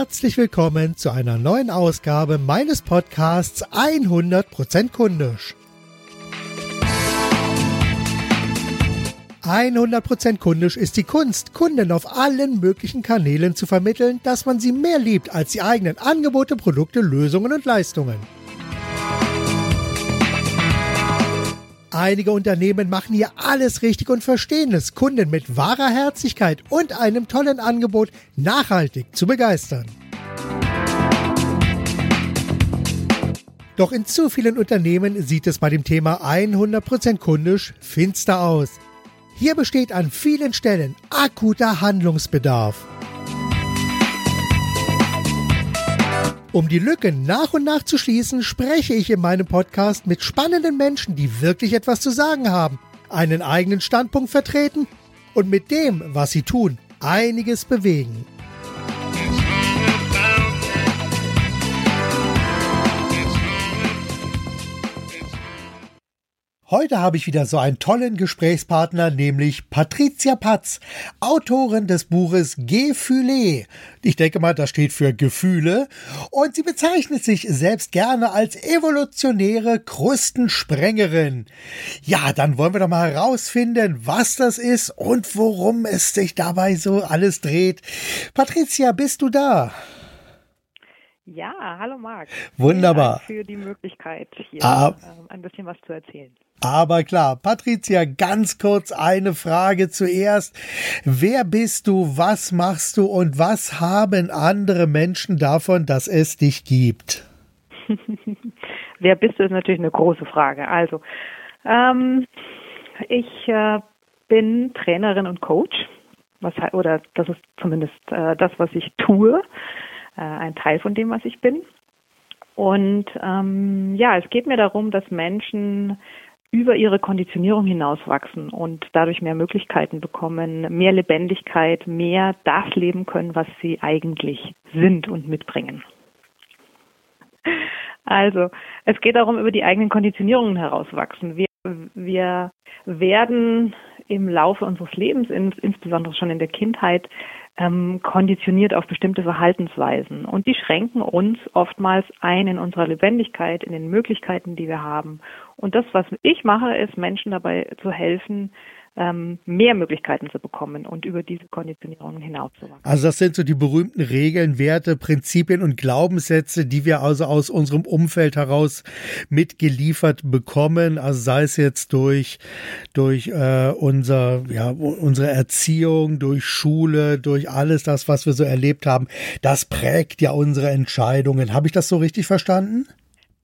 herzlich willkommen zu einer neuen Ausgabe meines Podcasts 100% kundisch. 100% kundisch ist die Kunst, Kunden auf allen möglichen Kanälen zu vermitteln, dass man sie mehr liebt als die eigenen Angebote, Produkte, Lösungen und Leistungen. Einige Unternehmen machen hier alles richtig und verstehen es, Kunden mit wahrer Herzlichkeit und einem tollen Angebot nachhaltig zu begeistern. Doch in zu vielen Unternehmen sieht es bei dem Thema 100% kundisch finster aus. Hier besteht an vielen Stellen akuter Handlungsbedarf. Um die Lücken nach und nach zu schließen, spreche ich in meinem Podcast mit spannenden Menschen, die wirklich etwas zu sagen haben, einen eigenen Standpunkt vertreten und mit dem, was sie tun, einiges bewegen. Heute habe ich wieder so einen tollen Gesprächspartner, nämlich Patricia Patz, Autorin des Buches Gefühle. Ich denke mal, das steht für Gefühle. Und sie bezeichnet sich selbst gerne als evolutionäre Krustensprengerin. Ja, dann wollen wir doch mal herausfinden, was das ist und worum es sich dabei so alles dreht. Patricia, bist du da? Ja, hallo Marc. Wunderbar. für die Möglichkeit, hier ah. Ähm, ein bisschen was zu erzählen. Aber klar, Patricia, ganz kurz eine Frage zuerst. Wer bist du, was machst du und was haben andere Menschen davon, dass es dich gibt? Wer bist du, ist natürlich eine große Frage. Also, ähm, ich äh, bin Trainerin und Coach. Was, oder das ist zumindest äh, das, was ich tue. Äh, ein Teil von dem, was ich bin. Und ähm, ja, es geht mir darum, dass Menschen über ihre Konditionierung hinauswachsen und dadurch mehr Möglichkeiten bekommen, mehr Lebendigkeit, mehr das leben können, was sie eigentlich sind und mitbringen. Also, es geht darum, über die eigenen Konditionierungen herauswachsen. Wir, wir werden im Laufe unseres Lebens, ins, insbesondere schon in der Kindheit, ähm, konditioniert auf bestimmte Verhaltensweisen. Und die schränken uns oftmals ein in unserer Lebendigkeit, in den Möglichkeiten, die wir haben. Und das, was ich mache, ist, Menschen dabei zu helfen, mehr Möglichkeiten zu bekommen und über diese Konditionierungen hinauszuwachsen. Also das sind so die berühmten Regeln, Werte, Prinzipien und Glaubenssätze, die wir also aus unserem Umfeld heraus mitgeliefert bekommen. Also sei es jetzt durch durch äh, unser ja unsere Erziehung, durch Schule, durch alles das, was wir so erlebt haben. Das prägt ja unsere Entscheidungen. Habe ich das so richtig verstanden?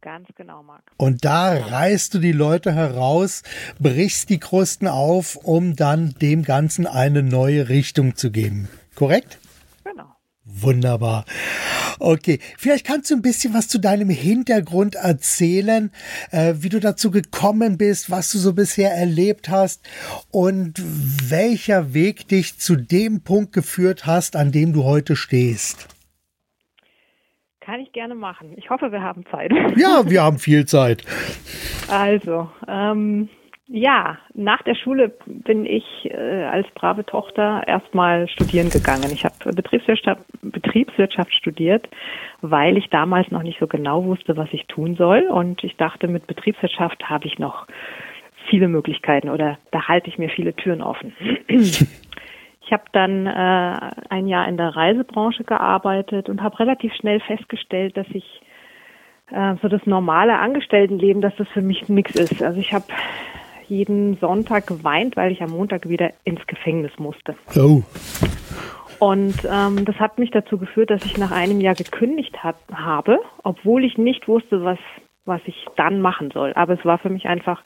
Ganz genau, Marc. Und da reißt du die Leute heraus, brichst die Krusten auf, um dann dem Ganzen eine neue Richtung zu geben. Korrekt? Genau. Wunderbar. Okay, vielleicht kannst du ein bisschen was zu deinem Hintergrund erzählen, äh, wie du dazu gekommen bist, was du so bisher erlebt hast und welcher Weg dich zu dem Punkt geführt hast, an dem du heute stehst. Kann ich gerne machen. Ich hoffe, wir haben Zeit. Ja, wir haben viel Zeit. Also, ähm, ja, nach der Schule bin ich äh, als brave Tochter erstmal studieren gegangen. Ich habe Betriebswirtschaft, Betriebswirtschaft studiert, weil ich damals noch nicht so genau wusste, was ich tun soll. Und ich dachte, mit Betriebswirtschaft habe ich noch viele Möglichkeiten oder da halte ich mir viele Türen offen. Ich habe dann äh, ein Jahr in der Reisebranche gearbeitet und habe relativ schnell festgestellt, dass ich äh, so das normale Angestelltenleben, dass das für mich nichts ist. Also ich habe jeden Sonntag geweint, weil ich am Montag wieder ins Gefängnis musste. Oh. Und ähm, das hat mich dazu geführt, dass ich nach einem Jahr gekündigt hat, habe, obwohl ich nicht wusste, was was ich dann machen soll. Aber es war für mich einfach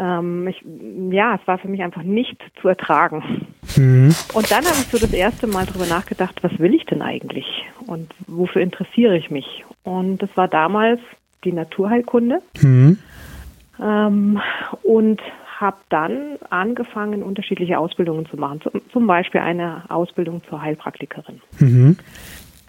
ähm, ich, ja, es war für mich einfach nicht zu ertragen. Mhm. Und dann habe ich so das erste Mal darüber nachgedacht, was will ich denn eigentlich und wofür interessiere ich mich? Und das war damals die Naturheilkunde. Mhm. Ähm, und habe dann angefangen, unterschiedliche Ausbildungen zu machen. Zum, zum Beispiel eine Ausbildung zur Heilpraktikerin. Mhm.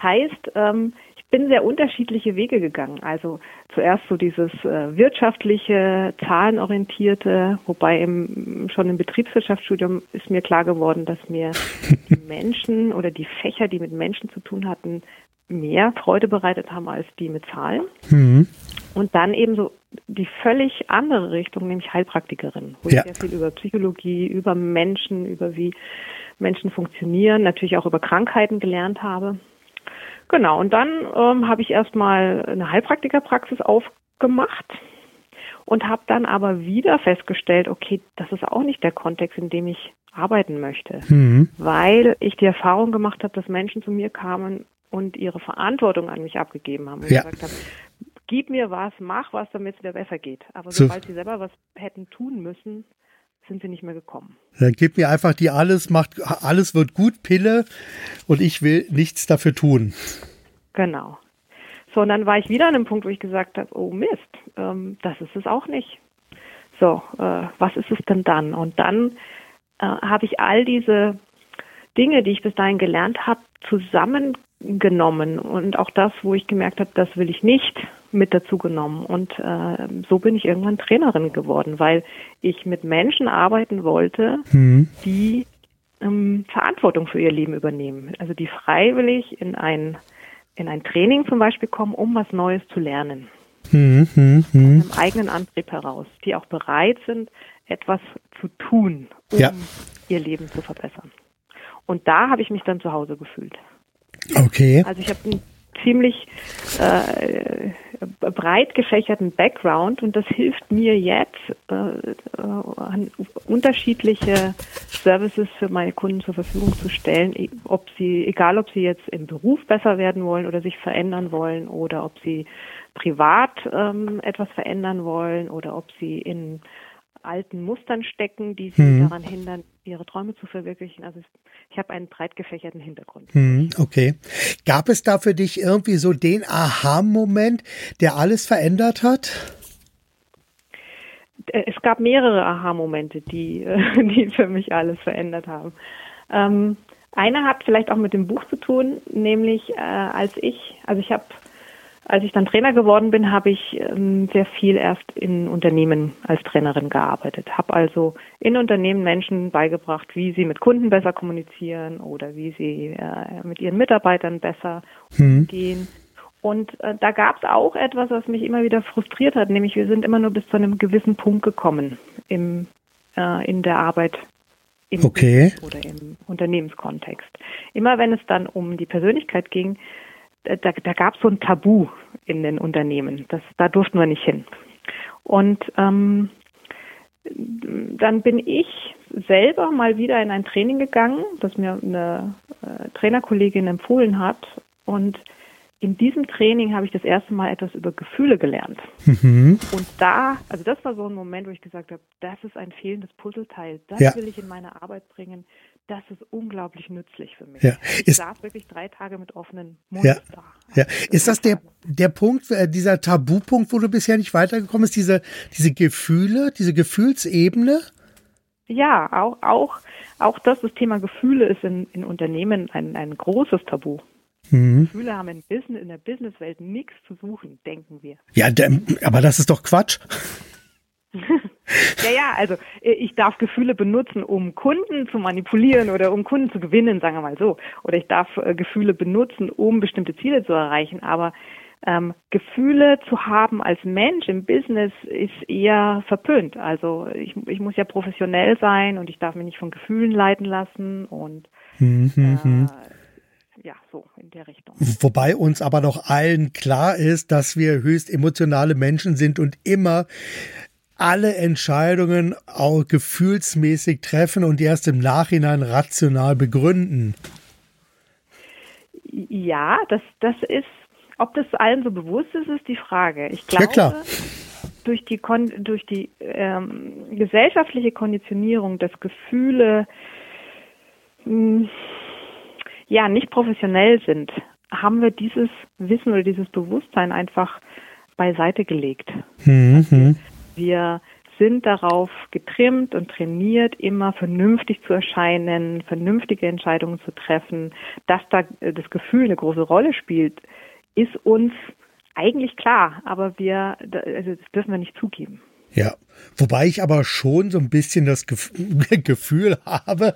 Heißt, ähm, bin sehr unterschiedliche Wege gegangen. Also zuerst so dieses äh, wirtschaftliche, zahlenorientierte, wobei im, schon im Betriebswirtschaftsstudium ist mir klar geworden, dass mir die Menschen oder die Fächer, die mit Menschen zu tun hatten, mehr Freude bereitet haben als die mit Zahlen. Mhm. Und dann eben so die völlig andere Richtung, nämlich Heilpraktikerin, wo ja. ich sehr viel über Psychologie, über Menschen, über wie Menschen funktionieren, natürlich auch über Krankheiten gelernt habe. Genau, und dann ähm, habe ich erstmal eine Heilpraktikerpraxis aufgemacht und habe dann aber wieder festgestellt, okay, das ist auch nicht der Kontext, in dem ich arbeiten möchte, mhm. weil ich die Erfahrung gemacht habe, dass Menschen zu mir kamen und ihre Verantwortung an mich abgegeben haben und ja. gesagt haben, gib mir was, mach was, damit es mir besser geht. Aber so. sobald sie selber was hätten tun müssen, sind sie nicht mehr gekommen. Dann gib mir einfach die alles macht, alles wird gut Pille und ich will nichts dafür tun. Genau. So, und dann war ich wieder an einem Punkt, wo ich gesagt habe, oh Mist, ähm, das ist es auch nicht. So, äh, was ist es denn dann? Und dann äh, habe ich all diese Dinge, die ich bis dahin gelernt habe, zusammengenommen und auch das, wo ich gemerkt habe, das will ich nicht, mit dazu genommen. Und äh, so bin ich irgendwann Trainerin geworden, weil ich mit Menschen arbeiten wollte, mhm. die ähm, Verantwortung für ihr Leben übernehmen. Also die freiwillig in ein, in ein Training zum Beispiel kommen, um was Neues zu lernen. Mhm, mh, mh. Aus einem eigenen Antrieb heraus, die auch bereit sind, etwas zu tun, um ja. ihr Leben zu verbessern. Und da habe ich mich dann zu Hause gefühlt. Okay. Also ich habe einen ziemlich äh, breit gefächerten Background und das hilft mir jetzt, äh, äh, unterschiedliche Services für meine Kunden zur Verfügung zu stellen, e, ob sie, egal ob sie jetzt im Beruf besser werden wollen oder sich verändern wollen oder ob sie privat ähm, etwas verändern wollen oder ob sie in alten Mustern stecken, die sie mhm. daran hindern, ihre Träume zu verwirklichen. Also ich habe einen breit gefächerten Hintergrund. Mhm, okay. Gab es da für dich irgendwie so den Aha-Moment, der alles verändert hat? Äh, es gab mehrere Aha-Momente, die, die für mich alles verändert haben. Ähm, einer hat vielleicht auch mit dem Buch zu tun, nämlich äh, als ich, also ich habe als ich dann Trainer geworden bin, habe ich ähm, sehr viel erst in Unternehmen als Trainerin gearbeitet. Habe also in Unternehmen Menschen beigebracht, wie sie mit Kunden besser kommunizieren oder wie sie äh, mit ihren Mitarbeitern besser mhm. umgehen. Und äh, da gab es auch etwas, was mich immer wieder frustriert hat, nämlich wir sind immer nur bis zu einem gewissen Punkt gekommen im, äh, in der Arbeit im okay. oder im Unternehmenskontext. Immer wenn es dann um die Persönlichkeit ging, da, da gab es so ein Tabu in den Unternehmen. Das, da durften wir nicht hin. Und ähm, dann bin ich selber mal wieder in ein Training gegangen, das mir eine äh, Trainerkollegin empfohlen hat. Und in diesem Training habe ich das erste Mal etwas über Gefühle gelernt. Mhm. Und da, also das war so ein Moment, wo ich gesagt habe, das ist ein fehlendes Puzzleteil. Das ja. will ich in meine Arbeit bringen. Das ist unglaublich nützlich für mich. Ja. Ich ist, saß wirklich drei Tage mit offenen Mund ja. da. Ja. Ist das der, der Punkt, äh, dieser Tabupunkt, wo du bisher nicht weitergekommen bist, diese, diese Gefühle, diese Gefühlsebene? Ja, auch, auch, auch das, das Thema Gefühle ist in, in Unternehmen ein, ein großes Tabu. Mhm. Gefühle haben in, Business, in der Businesswelt nichts zu suchen, denken wir. Ja, aber das ist doch Quatsch. ja, ja, also äh, ich darf Gefühle benutzen, um Kunden zu manipulieren oder um Kunden zu gewinnen, sagen wir mal so. Oder ich darf äh, Gefühle benutzen, um bestimmte Ziele zu erreichen. Aber ähm, Gefühle zu haben als Mensch im Business ist eher verpönt. Also ich, ich muss ja professionell sein und ich darf mich nicht von Gefühlen leiten lassen und mhm. äh, ja, so in der Richtung. Wobei uns aber doch allen klar ist, dass wir höchst emotionale Menschen sind und immer alle Entscheidungen auch gefühlsmäßig treffen und erst im Nachhinein rational begründen. Ja, das, das ist, ob das allen so bewusst ist, ist die Frage. Ich glaube, ja, durch die, durch die ähm, gesellschaftliche Konditionierung, dass Gefühle mh, hm, ja nicht professionell sind, haben wir dieses Wissen oder dieses Bewusstsein einfach beiseite gelegt. Mhm. Wir sind darauf getrimmt und trainiert, immer vernünftig zu erscheinen, vernünftige Entscheidungen zu treffen. Dass da das Gefühl eine große Rolle spielt, ist uns eigentlich klar, aber wir, also das dürfen wir nicht zugeben. Ja, Wobei ich aber schon so ein bisschen das Gefühl habe,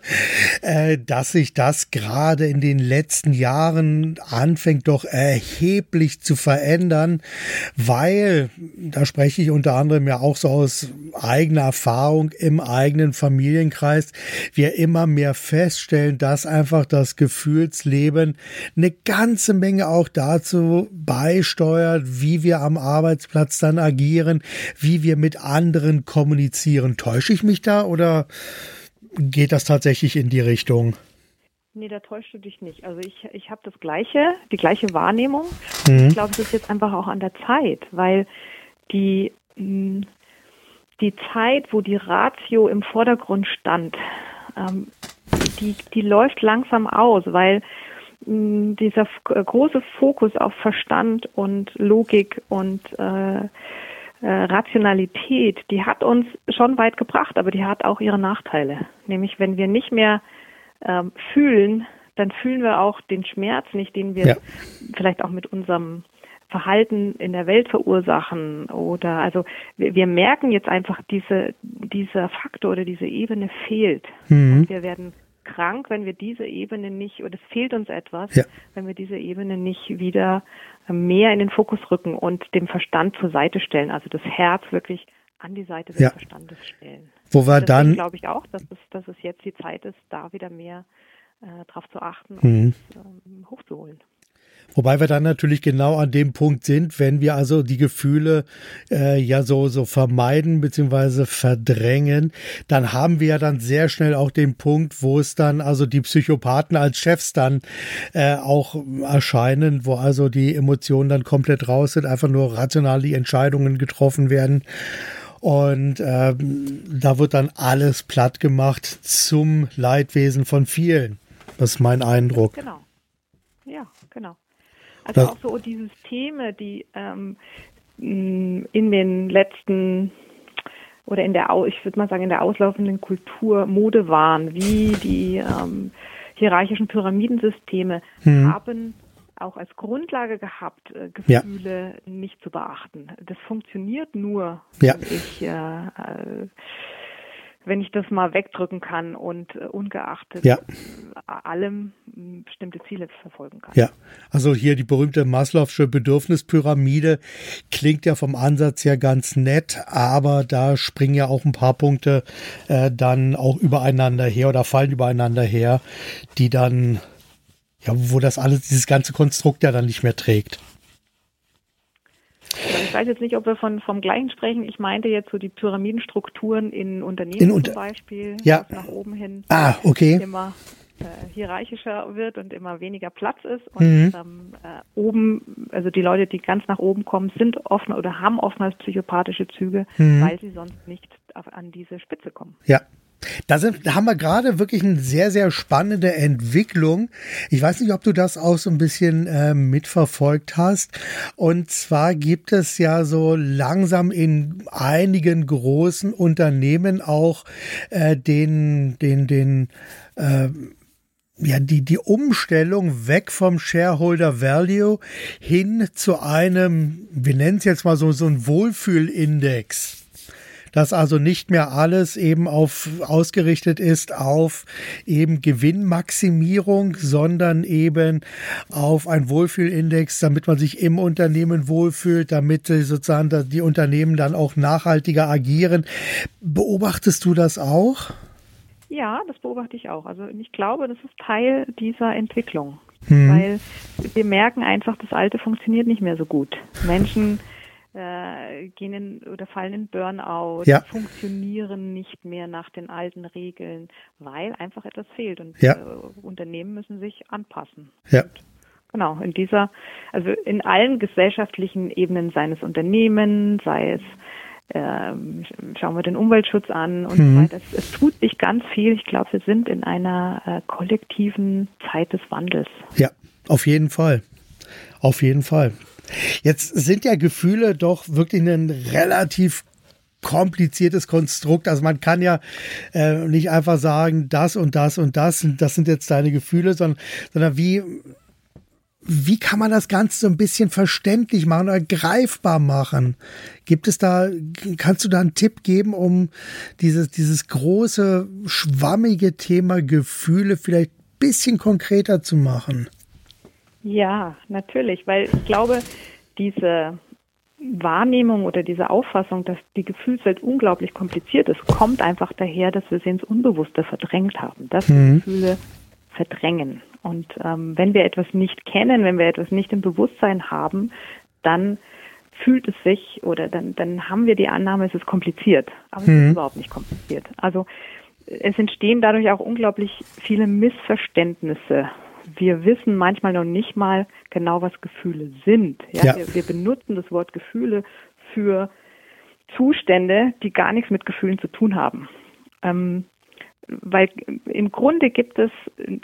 äh, dass sich das gerade in den letzten Jahren anfängt doch erheblich zu verändern, weil, da spreche ich unter anderem ja auch so aus eigener Erfahrung im eigenen Familienkreis, wir immer mehr feststellen, dass einfach das Gefühlsleben eine ganze Menge auch dazu beisteuert, wie wir am Arbeitsplatz dann agieren, wie wir mit anderen kommunizieren. Täusche ich mich da oder geht das tatsächlich in die Richtung? Nee, da täuschst du dich nicht. Also ich, ich habe das gleiche, die gleiche Wahrnehmung. Mhm. Ich glaube, es ist jetzt einfach auch an der Zeit, weil die, hm, die Zeit, wo die Ratio im Vordergrund stand, ähm, die, die läuft langsam aus, weil hm, dieser große Fokus auf Verstand und Logik und äh, äh, Rationalität, die hat uns schon weit gebracht, aber die hat auch ihre Nachteile. Nämlich, wenn wir nicht mehr ähm, fühlen, dann fühlen wir auch den Schmerz nicht, den wir ja. vielleicht auch mit unserem Verhalten in der Welt verursachen oder also wir, wir merken jetzt einfach diese dieser Faktor oder diese Ebene fehlt. Mhm. wir werden krank, wenn wir diese Ebene nicht, oder es fehlt uns etwas, ja. wenn wir diese Ebene nicht wieder mehr in den Fokus rücken und dem Verstand zur Seite stellen, also das Herz wirklich an die Seite des ja. Verstandes stellen. Wo wir dann glaube ich auch, dass es, dass es jetzt die Zeit ist, da wieder mehr äh, drauf zu achten mhm. und ähm, hochzuholen. Wobei wir dann natürlich genau an dem Punkt sind, wenn wir also die Gefühle äh, ja so, so vermeiden beziehungsweise verdrängen, dann haben wir ja dann sehr schnell auch den Punkt, wo es dann also die Psychopathen als Chefs dann äh, auch erscheinen, wo also die Emotionen dann komplett raus sind, einfach nur rational die Entscheidungen getroffen werden. Und ähm, da wird dann alles platt gemacht zum Leidwesen von vielen. Das ist mein Eindruck. Genau. Ja, genau. Also das auch so die Systeme, die ähm, in den letzten oder in der, ich würde mal sagen, in der auslaufenden Kultur Mode waren, wie die ähm, hierarchischen Pyramidensysteme hm. haben auch als Grundlage gehabt, äh, Gefühle ja. nicht zu beachten. Das funktioniert nur, ja. wenn ich äh, äh wenn ich das mal wegdrücken kann und äh, ungeachtet ja. allem bestimmte Ziele verfolgen kann. Ja, also hier die berühmte Maslow'sche Bedürfnispyramide klingt ja vom Ansatz her ganz nett, aber da springen ja auch ein paar Punkte äh, dann auch übereinander her oder fallen übereinander her, die dann, ja, wo das alles, dieses ganze Konstrukt ja dann nicht mehr trägt. Ich weiß jetzt nicht, ob wir von, vom gleichen sprechen. Ich meinte jetzt so die Pyramidenstrukturen in Unternehmen in unter zum Beispiel, ja. nach oben hin ah, okay. immer äh, hierarchischer wird und immer weniger Platz ist. Und mhm. ähm, äh, oben, also die Leute, die ganz nach oben kommen, sind offen oder haben oftmals psychopathische Züge, mhm. weil sie sonst nicht auf, an diese Spitze kommen. Ja, da, sind, da haben wir gerade wirklich eine sehr, sehr spannende Entwicklung. Ich weiß nicht, ob du das auch so ein bisschen äh, mitverfolgt hast. Und zwar gibt es ja so langsam in einigen großen Unternehmen auch äh, den, den, den, äh, ja, die, die Umstellung weg vom Shareholder Value hin zu einem, wir nennen es jetzt mal so, so ein Wohlfühlindex dass also nicht mehr alles eben auf ausgerichtet ist auf eben Gewinnmaximierung, sondern eben auf ein Wohlfühlindex, damit man sich im Unternehmen wohlfühlt, damit sozusagen die Unternehmen dann auch nachhaltiger agieren. Beobachtest du das auch? Ja, das beobachte ich auch. Also ich glaube, das ist Teil dieser Entwicklung, hm. weil wir merken einfach, das Alte funktioniert nicht mehr so gut. Menschen äh, gehen in, oder fallen in Burnout, ja. funktionieren nicht mehr nach den alten Regeln, weil einfach etwas fehlt und ja. äh, Unternehmen müssen sich anpassen. Ja. Und genau, in dieser, also in allen gesellschaftlichen Ebenen seines Unternehmens, sei es ähm, schauen wir den Umweltschutz an und mhm. so weiter. Es, es, tut sich ganz viel. Ich glaube, wir sind in einer äh, kollektiven Zeit des Wandels. Ja, auf jeden Fall. Auf jeden Fall. Jetzt sind ja Gefühle doch wirklich ein relativ kompliziertes Konstrukt. Also man kann ja äh, nicht einfach sagen, das und das und das, das sind jetzt deine Gefühle, sondern, sondern wie, wie kann man das Ganze so ein bisschen verständlich machen oder greifbar machen? Gibt es da, kannst du da einen Tipp geben, um dieses, dieses große, schwammige Thema Gefühle vielleicht ein bisschen konkreter zu machen? Ja, natürlich, weil ich glaube, diese Wahrnehmung oder diese Auffassung, dass die Gefühlswelt unglaublich kompliziert ist, kommt einfach daher, dass wir sie ins Unbewusste verdrängt haben, dass mhm. Gefühle verdrängen. Und ähm, wenn wir etwas nicht kennen, wenn wir etwas nicht im Bewusstsein haben, dann fühlt es sich oder dann, dann haben wir die Annahme, es ist kompliziert. Aber es ist mhm. überhaupt nicht kompliziert. Also es entstehen dadurch auch unglaublich viele Missverständnisse. Wir wissen manchmal noch nicht mal genau, was Gefühle sind. Ja? ja. Wir, wir benutzen das Wort Gefühle für Zustände, die gar nichts mit Gefühlen zu tun haben. Ähm, weil im Grunde gibt es,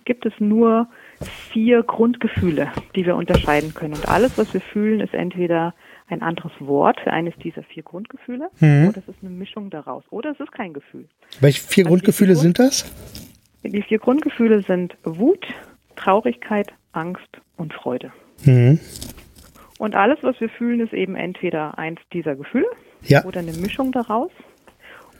gibt es nur vier Grundgefühle, die wir unterscheiden können. Und alles, was wir fühlen, ist entweder ein anderes Wort für eines dieser vier Grundgefühle mhm. oder es ist eine Mischung daraus oder es ist kein Gefühl. Welche vier also Grundgefühle sind das? Die vier Grundgefühle sind Wut, Traurigkeit, Angst und Freude. Mhm. Und alles, was wir fühlen, ist eben entweder eins dieser Gefühle ja. oder eine Mischung daraus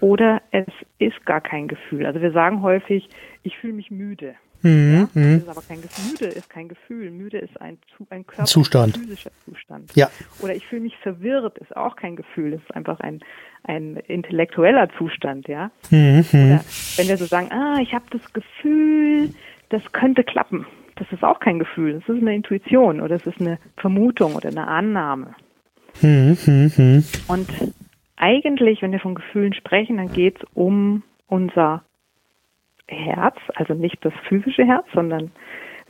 oder es ist gar kein Gefühl. Also wir sagen häufig, ich fühle mich müde. Mhm, ja? Mhm. Das ist aber kein Gefühl. Müde ist kein Gefühl. Müde ist ein, ein Körper, Zustand. Ein physischer Zustand. Ja. Oder ich fühle mich verwirrt, ist auch kein Gefühl. Das ist einfach ein, ein intellektueller Zustand, ja. Mhm, mhm. Oder wenn wir so sagen, ah, ich habe das Gefühl, das könnte klappen. Das ist auch kein Gefühl. Das ist eine Intuition oder es ist eine Vermutung oder eine Annahme. Mhm, mhm, Und eigentlich, wenn wir von Gefühlen sprechen, dann geht es um unser Herz, also nicht das physische Herz, sondern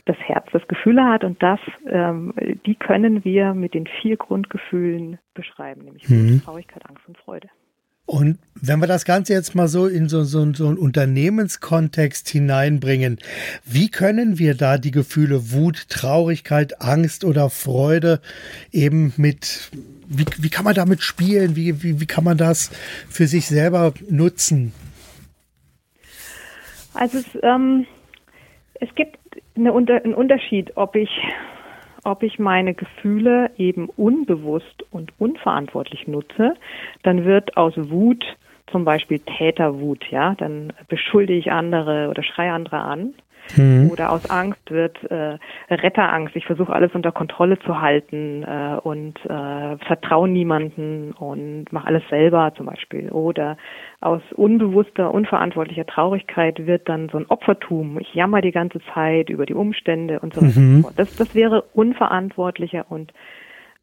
das Herz, das Gefühle hat und das, ähm, die können wir mit den vier Grundgefühlen beschreiben, nämlich mhm. Traurigkeit, Angst und Freude. Und wenn wir das Ganze jetzt mal so in so, so, so einen Unternehmenskontext hineinbringen, wie können wir da die Gefühle Wut, Traurigkeit, Angst oder Freude eben mit, wie, wie kann man damit spielen? Wie, wie, wie kann man das für sich selber nutzen? Also es, ähm, es gibt eine, einen Unterschied, ob ich ob ich meine Gefühle eben unbewusst und unverantwortlich nutze, dann wird aus Wut zum Beispiel Täterwut, ja, dann beschuldige ich andere oder schreie andere an. Mhm. Oder aus Angst wird äh, Retterangst. Ich versuche alles unter Kontrolle zu halten äh, und äh, vertraue niemanden und mache alles selber zum Beispiel. Oder aus unbewusster, unverantwortlicher Traurigkeit wird dann so ein Opfertum. Ich jammer die ganze Zeit über die Umstände und so weiter. Mhm. Das, das wäre unverantwortlicher und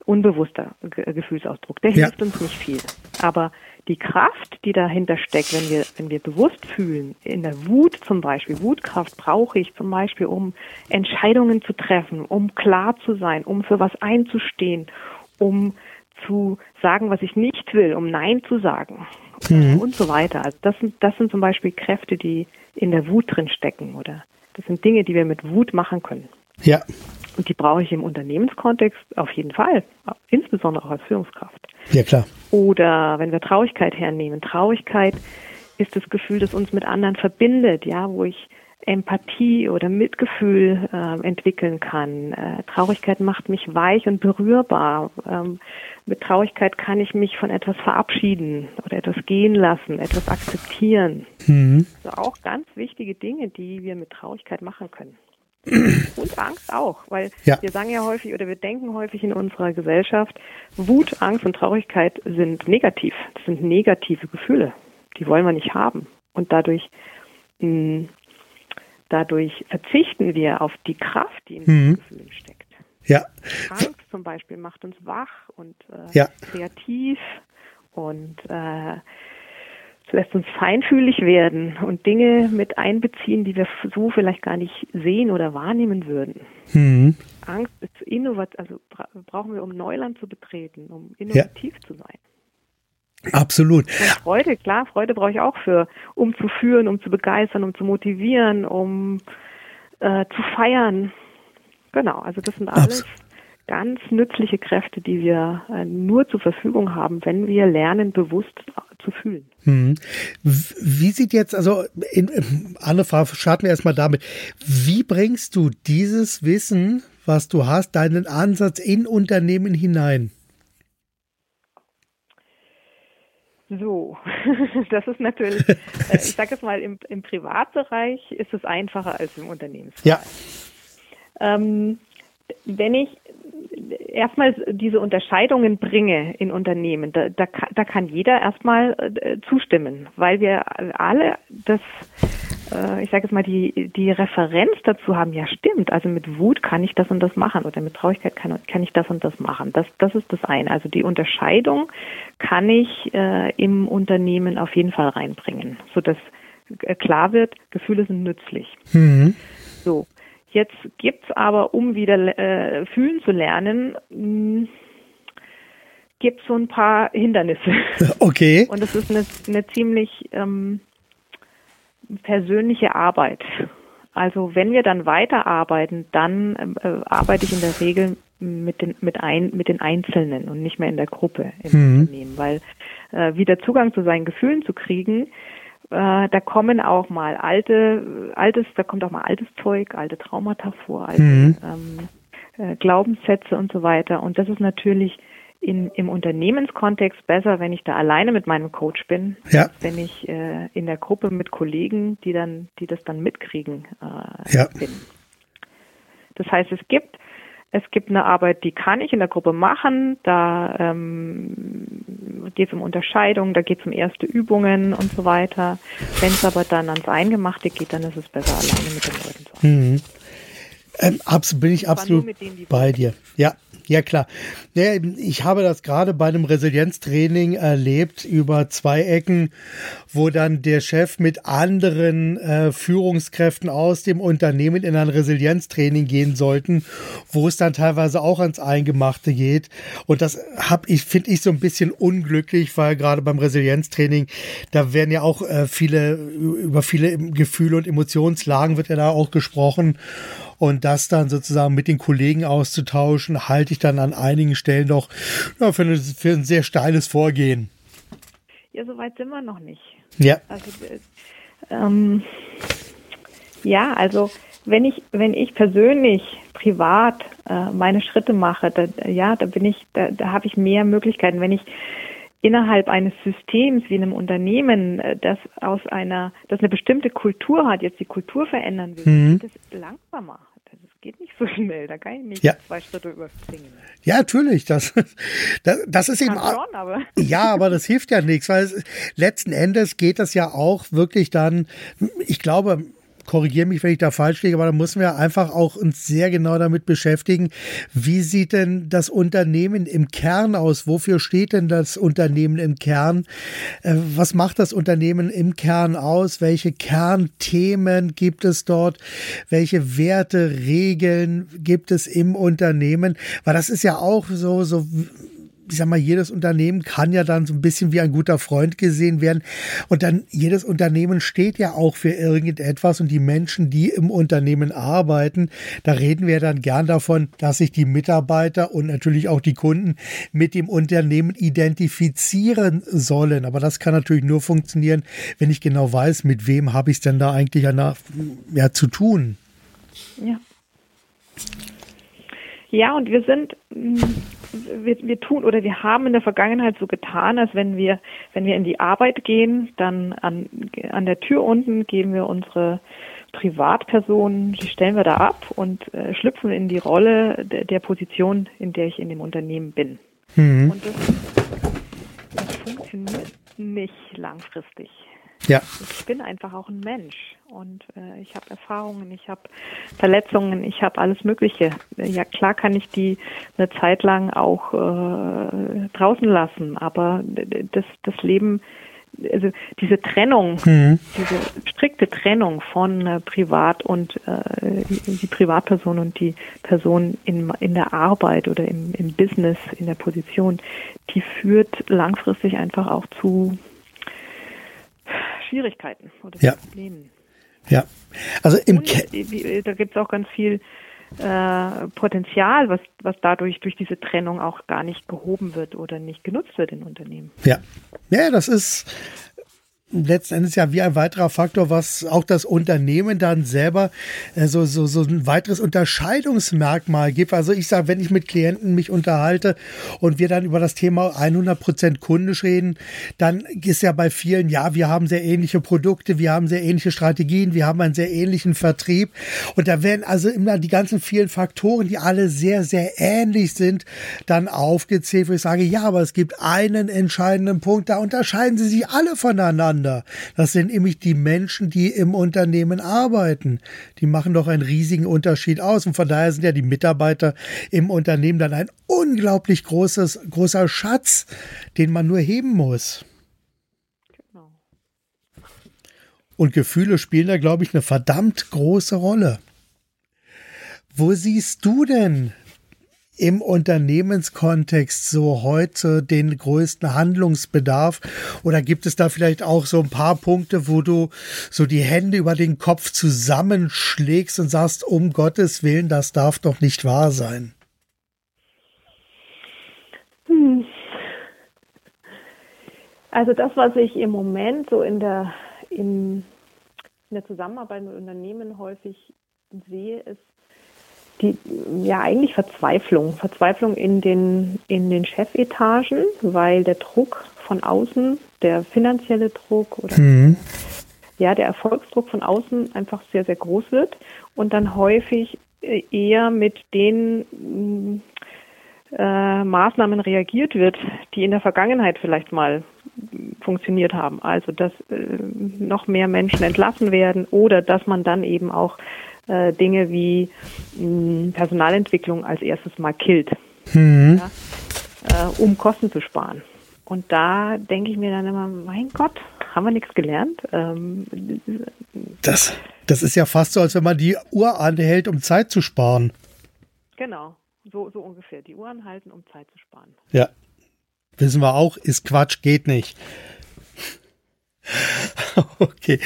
unbewusster Gefühlsausdruck. Der hilft ja. uns nicht viel. Aber die Kraft, die dahinter steckt, wenn wir, wenn wir bewusst fühlen, in der Wut zum Beispiel, Wutkraft brauche ich zum Beispiel, um Entscheidungen zu treffen, um klar zu sein, um für was einzustehen, um zu sagen, was ich nicht will, um Nein zu sagen mhm. und so weiter. Also das sind, das sind zum Beispiel Kräfte, die in der Wut drin stecken oder das sind Dinge, die wir mit Wut machen können. Ja. Und die brauche ich im Unternehmenskontext auf jeden Fall, insbesondere auch als Führungskraft. Ja, klar. Oder wenn wir Traurigkeit hernehmen. Traurigkeit ist das Gefühl, das uns mit anderen verbindet, ja, wo ich Empathie oder Mitgefühl äh, entwickeln kann. Äh, Traurigkeit macht mich weich und berührbar. Ähm, mit Traurigkeit kann ich mich von etwas verabschieden oder etwas gehen lassen, etwas akzeptieren. Mhm. Also auch ganz wichtige Dinge, die wir mit Traurigkeit machen können. Und Angst auch, weil ja. wir sagen ja häufig oder wir denken häufig in unserer Gesellschaft, Wut, Angst und Traurigkeit sind negativ. Das sind negative Gefühle. Die wollen wir nicht haben. Und dadurch, mh, hm, dadurch verzichten wir auf die Kraft, die in mhm. den Gefühlen steckt. Ja. Angst zum Beispiel macht uns wach und äh, ja. kreativ und äh, lässt uns feinfühlig werden und Dinge mit einbeziehen, die wir so vielleicht gar nicht sehen oder wahrnehmen würden. Mhm. Angst ist innovat, also brauchen wir, um Neuland zu betreten, um innovativ ja. zu sein. Absolut. Und Freude, klar, Freude brauche ich auch für, um zu führen, um zu begeistern, um zu motivieren, um äh, zu feiern. Genau, also das sind alles Abs ganz nützliche Kräfte, die wir äh, nur zur Verfügung haben, wenn wir lernen, bewusst zu fühlen. Hm. Wie sieht jetzt, also in, Anne, starten wir erstmal damit. Wie bringst du dieses Wissen, was du hast, deinen Ansatz in Unternehmen hinein? So, das ist natürlich, äh, ich sage jetzt mal, im, im, Privatbereich ist es einfacher als im Unternehmensbereich. Ja. Ähm, wenn ich erstmal diese Unterscheidungen bringe in Unternehmen, da, da, da kann jeder erstmal äh, zustimmen, weil wir alle das, äh, ich sage jetzt mal, die, die Referenz dazu haben, ja stimmt, also mit Wut kann ich das und das machen oder mit Traurigkeit kann, kann ich das und das machen. Das, das ist das eine. Also die Unterscheidung kann ich äh, im Unternehmen auf jeden Fall reinbringen, sodass äh, klar wird, Gefühle sind nützlich. Mhm. So. Jetzt gibt's aber, um wieder äh, fühlen zu lernen, hm, gibt so ein paar Hindernisse. Okay. Und es ist eine, eine ziemlich ähm, persönliche Arbeit. Also wenn wir dann weiterarbeiten, dann äh, arbeite ich in der Regel mit den mit ein mit den Einzelnen und nicht mehr in der Gruppe im mhm. Unternehmen, weil äh, wieder Zugang zu seinen Gefühlen zu kriegen, äh, da kommen auch mal alte, altes, da kommt auch mal altes Zeug, alte Traumata vor, alte mhm. ähm, äh, Glaubenssätze und so weiter. Und das ist natürlich in, im Unternehmenskontext besser, wenn ich da alleine mit meinem Coach bin, ja. wenn ich äh, in der Gruppe mit Kollegen, die dann, die das dann mitkriegen, äh, ja. bin. Das heißt, es gibt es gibt eine Arbeit, die kann ich in der Gruppe machen. Da ähm, geht es um Unterscheidung, da geht es um erste Übungen und so weiter. Wenn es aber dann ans Eingemachte geht, dann ist es besser, alleine mit den Leuten zu arbeiten. Mhm. Ähm, bin ich absolut denen, bei dir. Ja, ja, klar. Ich habe das gerade bei einem Resilienztraining erlebt über zwei Ecken, wo dann der Chef mit anderen äh, Führungskräften aus dem Unternehmen in ein Resilienztraining gehen sollten, wo es dann teilweise auch ans Eingemachte geht. Und das habe ich, finde ich, so ein bisschen unglücklich, weil gerade beim Resilienztraining, da werden ja auch äh, viele, über viele Gefühle und Emotionslagen wird ja da auch gesprochen. Und das dann sozusagen mit den Kollegen auszutauschen, halte ich dann an einigen Stellen doch ja, für, eine, für ein sehr steiles Vorgehen. Ja, so weit sind wir noch nicht. Ja. Also, ähm, ja, also wenn ich, wenn ich persönlich privat äh, meine Schritte mache, da, ja, da bin ich, da, da habe ich mehr Möglichkeiten. Wenn ich innerhalb eines Systems wie einem Unternehmen, äh, das aus einer, das eine bestimmte Kultur hat, jetzt die Kultur verändern will, mhm. es langsamer geht nicht so schnell. Da kann ich nicht ja. zwei Schritte überspringen. Ja, natürlich. Das, das, das ist eben. Schon, aber. Ja, aber das hilft ja nichts, weil es, letzten Endes geht das ja auch wirklich dann, ich glaube, korrigiere mich, wenn ich da falsch liege, aber da müssen wir einfach auch uns sehr genau damit beschäftigen, wie sieht denn das Unternehmen im Kern aus? Wofür steht denn das Unternehmen im Kern? Äh, was macht das Unternehmen im Kern aus? Welche Kernthemen gibt es dort? Welche Werte, Regeln gibt es im Unternehmen? Weil das ist ja auch so, so ich sag mal, jedes Unternehmen kann ja dann so ein bisschen wie ein guter Freund gesehen werden. Und dann jedes Unternehmen steht ja auch für irgendetwas und die Menschen, die im Unternehmen arbeiten, da reden wir dann gern davon, dass sich die Mitarbeiter und natürlich auch die Kunden mit dem Unternehmen identifizieren sollen. Aber das kann natürlich nur funktionieren, wenn ich genau weiß, mit wem habe ich es denn da eigentlich ja, zu tun. Ja. Ja, und wir sind, mm, wir, wir tun oder wir haben in der Vergangenheit so getan, als wenn wir, wenn wir in die Arbeit gehen, dann an, an der Tür unten geben wir unsere Privatpersonen, die stellen wir da ab und äh, schlüpfen in die Rolle der, der, Position, in der ich in dem Unternehmen bin. Mhm. Und das, das funktioniert nicht langfristig. Ja. Ich bin einfach auch ein Mensch und äh, ich habe Erfahrungen, ich habe Verletzungen, ich habe alles Mögliche. Ja, klar kann ich die eine Zeit lang auch äh, draußen lassen, aber das, das Leben, also diese Trennung, mhm. diese strikte Trennung von äh, Privat und äh, die Privatperson und die Person in, in der Arbeit oder im, im Business, in der Position, die führt langfristig einfach auch zu Schwierigkeiten oder ja. Problemen. Ja, also im Und, da gibt es auch ganz viel äh, Potenzial, was, was dadurch durch diese Trennung auch gar nicht gehoben wird oder nicht genutzt wird in Unternehmen. Ja, ja, das ist letzten Endes ja wie ein weiterer Faktor, was auch das Unternehmen dann selber äh, so, so, so ein weiteres Unterscheidungsmerkmal gibt. Also ich sage, wenn ich mit Klienten mich unterhalte und wir dann über das Thema 100 Prozent kundisch reden, dann ist ja bei vielen, ja, wir haben sehr ähnliche Produkte, wir haben sehr ähnliche Strategien, wir haben einen sehr ähnlichen Vertrieb und da werden also immer die ganzen vielen Faktoren, die alle sehr, sehr ähnlich sind, dann aufgezählt, wo ich sage, ja, aber es gibt einen entscheidenden Punkt, da unterscheiden sie sich alle voneinander miteinander. Das sind nämlich die Menschen, die im Unternehmen arbeiten. Die machen doch einen riesigen Unterschied aus. Und von daher sind ja die Mitarbeiter im Unternehmen dann ein unglaublich großes, großer Schatz, den man nur heben muss. Genau. Und Gefühle spielen da, glaube ich, eine verdammt große Rolle. Wo siehst du denn im Unternehmenskontext so heute den größten Handlungsbedarf? Oder gibt es da vielleicht auch so ein paar Punkte, wo du so die Hände über den Kopf zusammenschlägst und sagst, um Gottes Willen, das darf doch nicht wahr sein? Hm. Also das, was ich im Moment so in der, in, in der Zusammenarbeit mit Unternehmen häufig sehe, ist die, ja, eigentlich Verzweiflung. Verzweiflung in den, in den Chefetagen, weil der Druck von außen, der finanzielle Druck oder mhm. ja, der Erfolgsdruck von außen einfach sehr, sehr groß wird und dann häufig äh, eher mit den äh, Maßnahmen reagiert wird, die in der Vergangenheit vielleicht mal funktioniert haben. Also dass äh, noch mehr Menschen entlassen werden oder dass man dann eben auch äh, Dinge wie mh, Personalentwicklung als erstes mal killt, mhm. ja, äh, um Kosten zu sparen. Und da denke ich mir dann immer, mein Gott, haben wir nichts gelernt? Ähm, das, das ist ja fast so, als wenn man die Uhr anhält, um Zeit zu sparen. Genau, so, so ungefähr. Die Uhr anhalten, um Zeit zu sparen. Ja. Wissen wir auch, ist Quatsch, geht nicht. okay,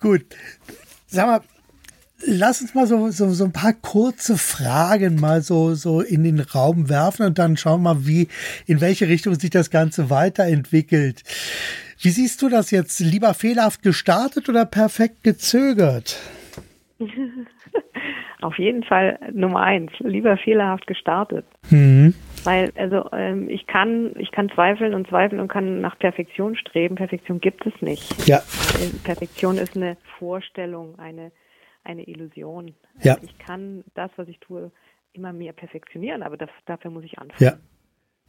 gut. Sag mal, Lass uns mal so, so, so ein paar kurze Fragen mal so, so in den Raum werfen und dann schauen wir mal, wie, in welche Richtung sich das Ganze weiterentwickelt. Wie siehst du das jetzt? Lieber fehlerhaft gestartet oder perfekt gezögert? Auf jeden Fall Nummer eins, lieber fehlerhaft gestartet. Mhm. Weil, also ähm, ich kann, ich kann zweifeln und zweifeln und kann nach Perfektion streben. Perfektion gibt es nicht. Ja. Perfektion ist eine Vorstellung, eine eine Illusion. Ja. Ich kann das, was ich tue, immer mehr perfektionieren, aber das, dafür muss ich anfangen. Ja.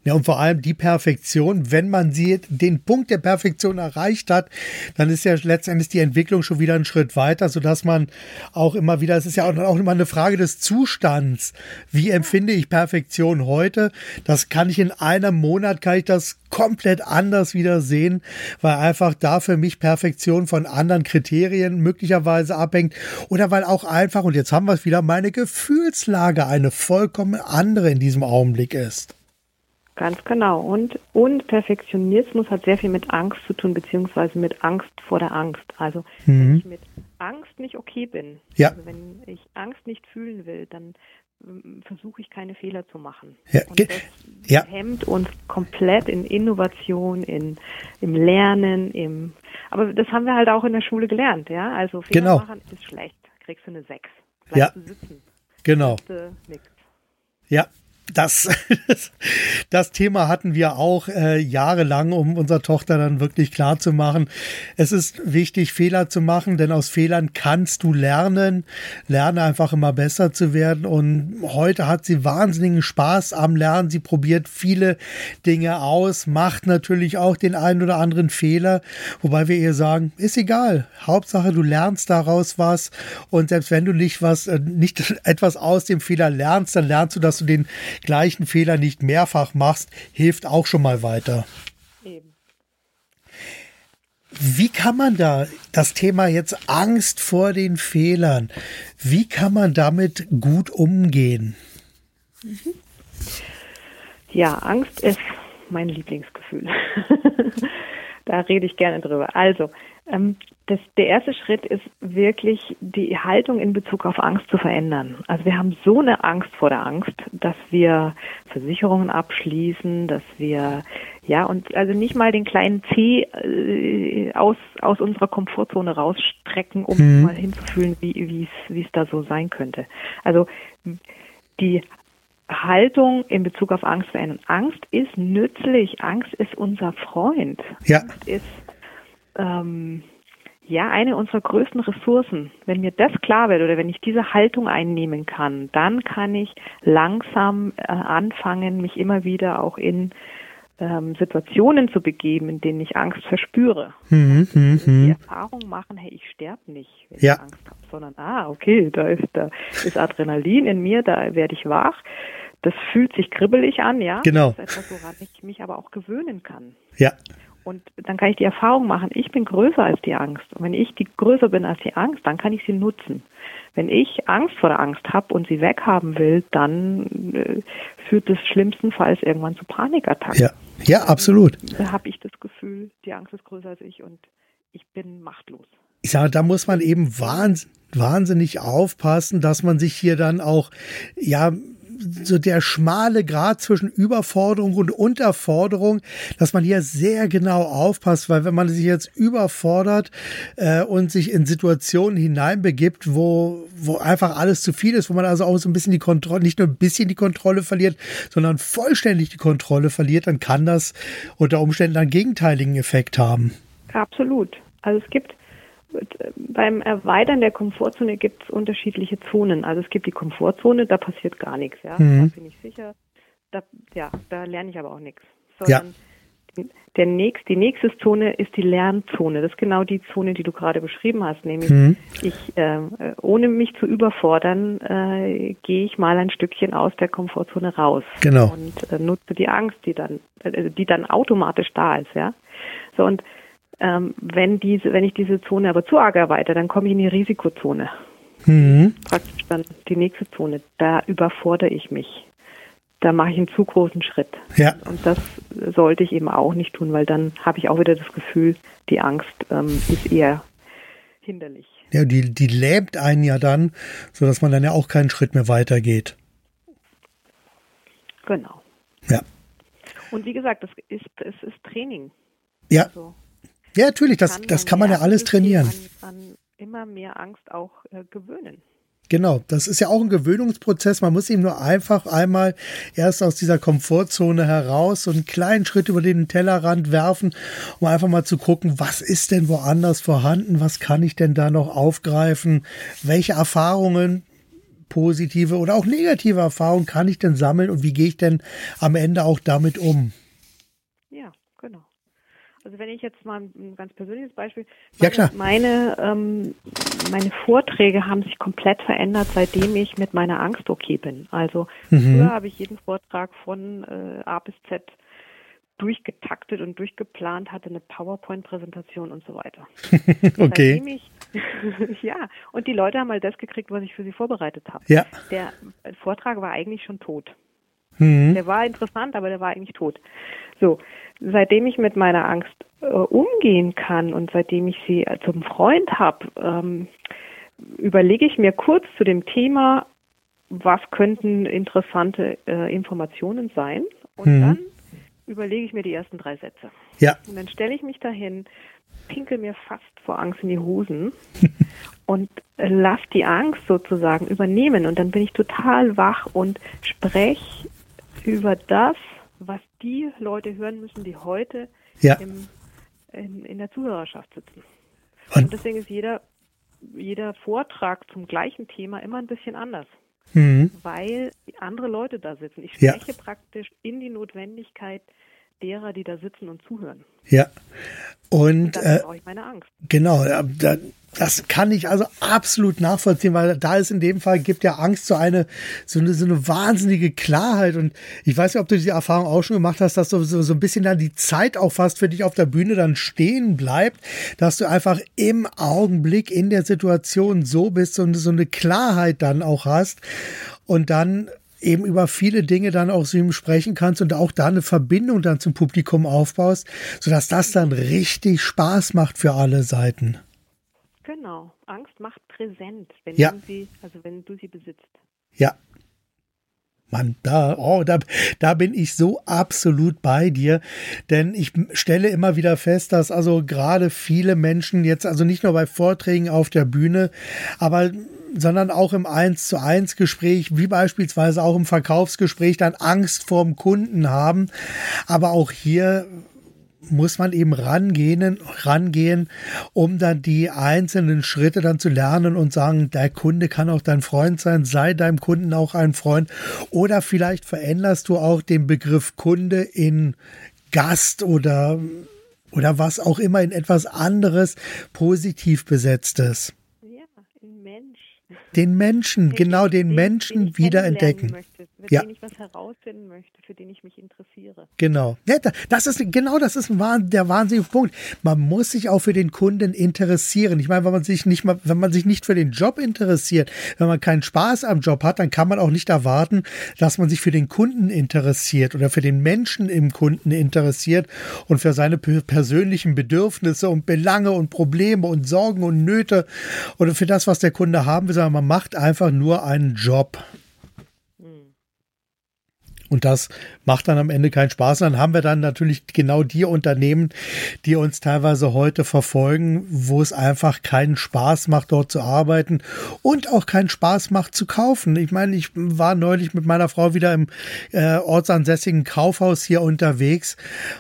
Ja, und vor allem die Perfektion, wenn man sie den Punkt der Perfektion erreicht hat, dann ist ja letztendlich die Entwicklung schon wieder einen Schritt weiter, sodass man auch immer wieder, es ist ja auch, immer eine Frage des Zustands. Wie empfinde ich Perfektion heute? Das kann ich in einem Monat, kann ich das komplett anders wieder sehen, weil einfach da für mich Perfektion von anderen Kriterien möglicherweise abhängt oder weil auch einfach, und jetzt haben wir es wieder, meine Gefühlslage eine vollkommen andere in diesem Augenblick ist. Ganz genau. Und, und Perfektionismus hat sehr viel mit Angst zu tun, beziehungsweise mit Angst vor der Angst. Also mhm. wenn ich mit Angst nicht okay bin, ja. also wenn ich Angst nicht fühlen will, dann ähm, versuche ich keine Fehler zu machen. Ja. Und das ja. hemmt uns komplett in Innovation, in, im Lernen, im aber das haben wir halt auch in der Schule gelernt, ja. Also Fehler genau. machen ist schlecht. Kriegst du eine 6. Bleibst ja. du sitzen. Genau. Ja, das, das Thema hatten wir auch äh, jahrelang, um unserer Tochter dann wirklich klar zu machen. Es ist wichtig, Fehler zu machen, denn aus Fehlern kannst du lernen. Lerne einfach immer besser zu werden. Und heute hat sie wahnsinnigen Spaß am Lernen. Sie probiert viele Dinge aus, macht natürlich auch den einen oder anderen Fehler, wobei wir ihr sagen, ist egal. Hauptsache, du lernst daraus was. Und selbst wenn du nicht was, äh, nicht etwas aus dem Fehler lernst, dann lernst du, dass du den gleichen Fehler nicht mehrfach machst, hilft auch schon mal weiter. Eben. Wie kann man da das Thema jetzt Angst vor den Fehlern, wie kann man damit gut umgehen? Ja, Angst ist mein Lieblingsgefühl. da rede ich gerne drüber. Also, ähm, das, der erste Schritt ist wirklich die Haltung in Bezug auf Angst zu verändern. Also wir haben so eine Angst vor der Angst, dass wir Versicherungen abschließen, dass wir ja und also nicht mal den kleinen C äh, aus aus unserer Komfortzone rausstrecken, um mhm. mal hinzufühlen, wie wie es wie es da so sein könnte. Also die Haltung in Bezug auf Angst verändern. Angst ist nützlich. Angst ist unser Freund. Ja. Angst ist ähm, ja eine unserer größten Ressourcen. Wenn mir das klar wird oder wenn ich diese Haltung einnehmen kann, dann kann ich langsam äh, anfangen, mich immer wieder auch in ähm, Situationen zu begeben, in denen ich Angst verspüre. Mhm, mh, die mhm. Erfahrung machen, hey, ich sterbe nicht, wenn ja. ich Angst habe, sondern ah, okay, da ist da ist Adrenalin in mir, da werde ich wach. Das fühlt sich kribbelig an, ja. Genau. Das ist etwas, woran ich mich aber auch gewöhnen kann. Ja. Und dann kann ich die Erfahrung machen, ich bin größer als die Angst. Und wenn ich die größer bin als die Angst, dann kann ich sie nutzen. Wenn ich Angst vor der Angst habe und sie weghaben will, dann äh, führt es schlimmstenfalls irgendwann zu Panikattacken. Ja, ja absolut. Da habe ich das Gefühl, die Angst ist größer als ich und ich bin machtlos. Ich sage, da muss man eben wahnsinnig aufpassen, dass man sich hier dann auch, ja, so der schmale Grad zwischen Überforderung und Unterforderung, dass man hier sehr genau aufpasst, weil wenn man sich jetzt überfordert äh, und sich in Situationen hineinbegibt, wo, wo einfach alles zu viel ist, wo man also auch so ein bisschen die Kontrolle, nicht nur ein bisschen die Kontrolle verliert, sondern vollständig die Kontrolle verliert, dann kann das unter Umständen einen gegenteiligen Effekt haben. Absolut. Also es gibt beim Erweitern der Komfortzone gibt es unterschiedliche Zonen. Also es gibt die Komfortzone, da passiert gar nichts, ja. Mhm. Da bin ich sicher. Da, ja, da lerne ich aber auch nichts. Ja. der nächst, die nächste Zone ist die Lernzone. Das ist genau die Zone, die du gerade beschrieben hast, nämlich mhm. ich, äh, ohne mich zu überfordern, äh, gehe ich mal ein Stückchen aus der Komfortzone raus genau. und äh, nutze die Angst, die dann, äh, die dann automatisch da ist, ja. So und ähm, wenn diese, wenn ich diese Zone aber zu arg erweitere, dann komme ich in die Risikozone. Mhm. Praktisch dann die nächste Zone. Da überfordere ich mich. Da mache ich einen zu großen Schritt. Ja. Und das sollte ich eben auch nicht tun, weil dann habe ich auch wieder das Gefühl, die Angst ähm, ist eher hinderlich. Ja, die, die lähmt einen ja dann, sodass man dann ja auch keinen Schritt mehr weitergeht. Genau. Ja. Und wie gesagt, es ist, es ist Training. Ja. Also, ja, natürlich, das, das kann man ja alles trainieren. An, an immer mehr Angst auch äh, gewöhnen. Genau, das ist ja auch ein Gewöhnungsprozess. Man muss ihm nur einfach einmal erst aus dieser Komfortzone heraus so einen kleinen Schritt über den Tellerrand werfen, um einfach mal zu gucken, was ist denn woanders vorhanden? Was kann ich denn da noch aufgreifen? Welche Erfahrungen, positive oder auch negative Erfahrungen kann ich denn sammeln und wie gehe ich denn am Ende auch damit um? Also wenn ich jetzt mal ein ganz persönliches Beispiel, meine, ja, klar. meine, ähm, meine Vorträge haben sich komplett verändert, seitdem ich mit meiner Angst okay bin. Also mhm. früher habe ich jeden Vortrag von äh, A bis Z durchgetaktet und durchgeplant, hatte eine PowerPoint-Präsentation und so weiter. okay. Ich, ja, und die Leute haben halt das gekriegt, was ich für sie vorbereitet habe. Ja. Der Vortrag war eigentlich schon tot. Mhm. Der war interessant, aber der war eigentlich tot. So, seitdem ich mit meiner Angst äh, umgehen kann und seitdem ich sie zum Freund habe, ähm, überlege ich mir kurz zu dem Thema, was könnten interessante äh, Informationen sein und mhm. dann überlege ich mir die ersten drei Sätze. Ja. Und dann stelle ich mich dahin, pinkel mir fast vor Angst in die Hosen und lass die Angst sozusagen übernehmen und dann bin ich total wach und spreche über das, was die Leute hören müssen, die heute ja. im, in, in, der Zuhörerschaft sitzen. Und, Und, deswegen ist jeder, jeder Vortrag zum gleichen Thema immer ein bisschen anders. Mhm. Weil andere Leute da sitzen. Ich spreche ja. praktisch in die Notwendigkeit derer, die da sitzen und zuhören. Ja. Und, und äh, brauche ich meine Angst. Genau, da, das kann ich also absolut nachvollziehen, weil da ist in dem Fall gibt ja Angst so eine so eine so eine wahnsinnige Klarheit und ich weiß nicht, ob du diese Erfahrung auch schon gemacht hast, dass so so, so ein bisschen dann die Zeit auch fast für dich auf der Bühne dann stehen bleibt, dass du einfach im Augenblick in der Situation so bist und so eine Klarheit dann auch hast und dann eben über viele Dinge dann auch zu ihm sprechen kannst und auch da eine Verbindung dann zum Publikum aufbaust, sodass das dann richtig Spaß macht für alle Seiten. Genau. Angst macht präsent, wenn ja. du sie, also wenn du sie besitzt. Ja, Mann, da, oh, da, da bin ich so absolut bei dir, denn ich stelle immer wieder fest, dass also gerade viele Menschen jetzt, also nicht nur bei Vorträgen auf der Bühne, aber sondern auch im Eins zu eins Gespräch, wie beispielsweise auch im Verkaufsgespräch, dann Angst vorm Kunden haben. Aber auch hier muss man eben rangehen, rangehen, um dann die einzelnen Schritte dann zu lernen und sagen, der Kunde kann auch dein Freund sein, sei deinem Kunden auch ein Freund. Oder vielleicht veränderst du auch den Begriff Kunde in Gast oder, oder was auch immer in etwas anderes positiv besetztes. Den Menschen, genau den, den Menschen wiederentdecken. Möchte, mit ja. dem ich was herausfinden möchte, für den ich mich interessiere. Genau. Ja, das ist genau das ist der wahnsinnige Punkt. Man muss sich auch für den Kunden interessieren. Ich meine, wenn man sich nicht mal, wenn man sich nicht für den Job interessiert, wenn man keinen Spaß am Job hat, dann kann man auch nicht erwarten, dass man sich für den Kunden interessiert oder für den Menschen im Kunden interessiert und für seine persönlichen Bedürfnisse und Belange und Probleme und Sorgen und Nöte oder für das, was der Kunde haben will, sondern man macht einfach nur einen Job. Und das macht dann am Ende keinen Spaß. Und dann haben wir dann natürlich genau die Unternehmen, die uns teilweise heute verfolgen, wo es einfach keinen Spaß macht, dort zu arbeiten und auch keinen Spaß macht zu kaufen. Ich meine, ich war neulich mit meiner Frau wieder im äh, ortsansässigen Kaufhaus hier unterwegs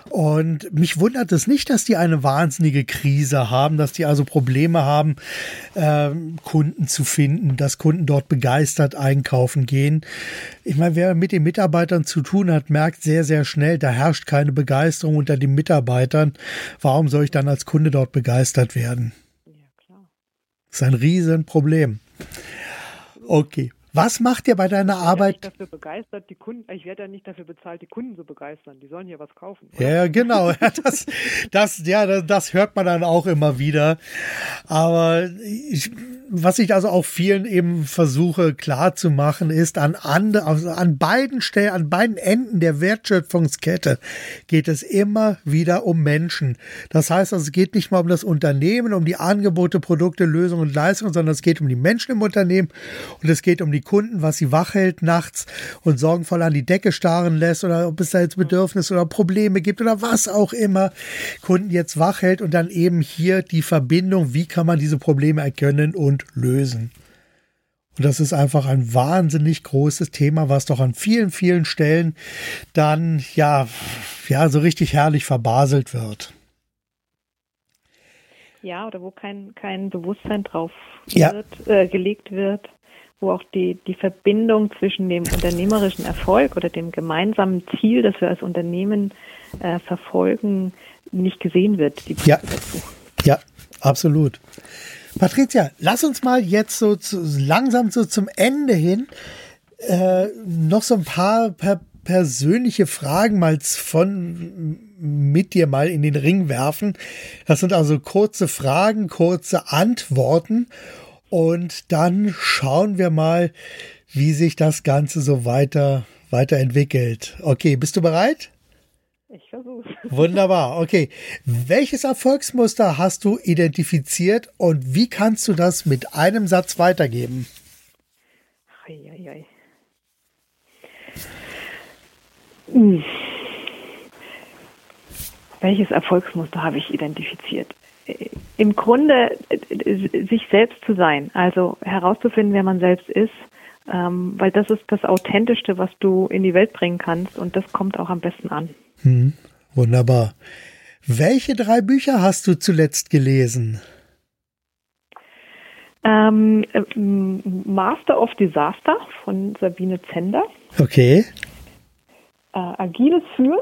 und mich wundert es nicht, dass die eine wahnsinnige Krise haben, dass die also Probleme haben, äh, Kunden zu finden, dass Kunden dort begeistert einkaufen gehen. Ich meine, wer mit den Mitarbeitern zu tun hat, merkt sehr, sehr schnell, da herrscht keine Begeisterung unter den Mitarbeitern. Warum soll ich dann als Kunde dort begeistert werden? Ja, klar. Das ist ein Riesenproblem. Okay. Was macht ihr bei deiner ich Arbeit? Ich dafür begeistert, die Kunden, ich werde ja nicht dafür bezahlt, die Kunden zu begeistern. Die sollen hier was kaufen. Oder? Ja, genau. Das, das, ja, das hört man dann auch immer wieder. Aber ich, was ich also auch vielen eben versuche klar zu machen, ist an, an, also an beiden Stellen, an beiden Enden der Wertschöpfungskette geht es immer wieder um Menschen. Das heißt also, es geht nicht mal um das Unternehmen, um die Angebote, Produkte, Lösungen und Leistungen, sondern es geht um die Menschen im Unternehmen und es geht um die Kunden, was sie wach hält nachts und sorgenvoll an die Decke starren lässt oder ob es da jetzt Bedürfnisse oder Probleme gibt oder was auch immer Kunden jetzt wach hält und dann eben hier die Verbindung, wie kann man diese Probleme erkennen und lösen. Und das ist einfach ein wahnsinnig großes Thema, was doch an vielen, vielen Stellen dann ja, ja, so richtig herrlich verbaselt wird. Ja, oder wo kein, kein Bewusstsein drauf ja. wird, äh, gelegt wird wo auch die, die Verbindung zwischen dem unternehmerischen Erfolg oder dem gemeinsamen Ziel, das wir als Unternehmen äh, verfolgen, nicht gesehen wird. ja. ja, absolut. Patricia, lass uns mal jetzt so zu, langsam so zum Ende hin äh, noch so ein paar per persönliche Fragen mal von mit dir mal in den Ring werfen. Das sind also kurze Fragen, kurze Antworten und dann schauen wir mal, wie sich das Ganze so weiter, weiterentwickelt. Okay, bist du bereit? Ich versuche. Wunderbar. Okay. Welches Erfolgsmuster hast du identifiziert und wie kannst du das mit einem Satz weitergeben? Eieiei. Hm. Welches Erfolgsmuster habe ich identifiziert? Im Grunde äh, sich selbst zu sein, also herauszufinden, wer man selbst ist, ähm, weil das ist das Authentischste, was du in die Welt bringen kannst und das kommt auch am besten an. Hm, wunderbar. Welche drei Bücher hast du zuletzt gelesen? Ähm, äh, Master of Disaster von Sabine Zender. Okay. Äh, Agiles Führen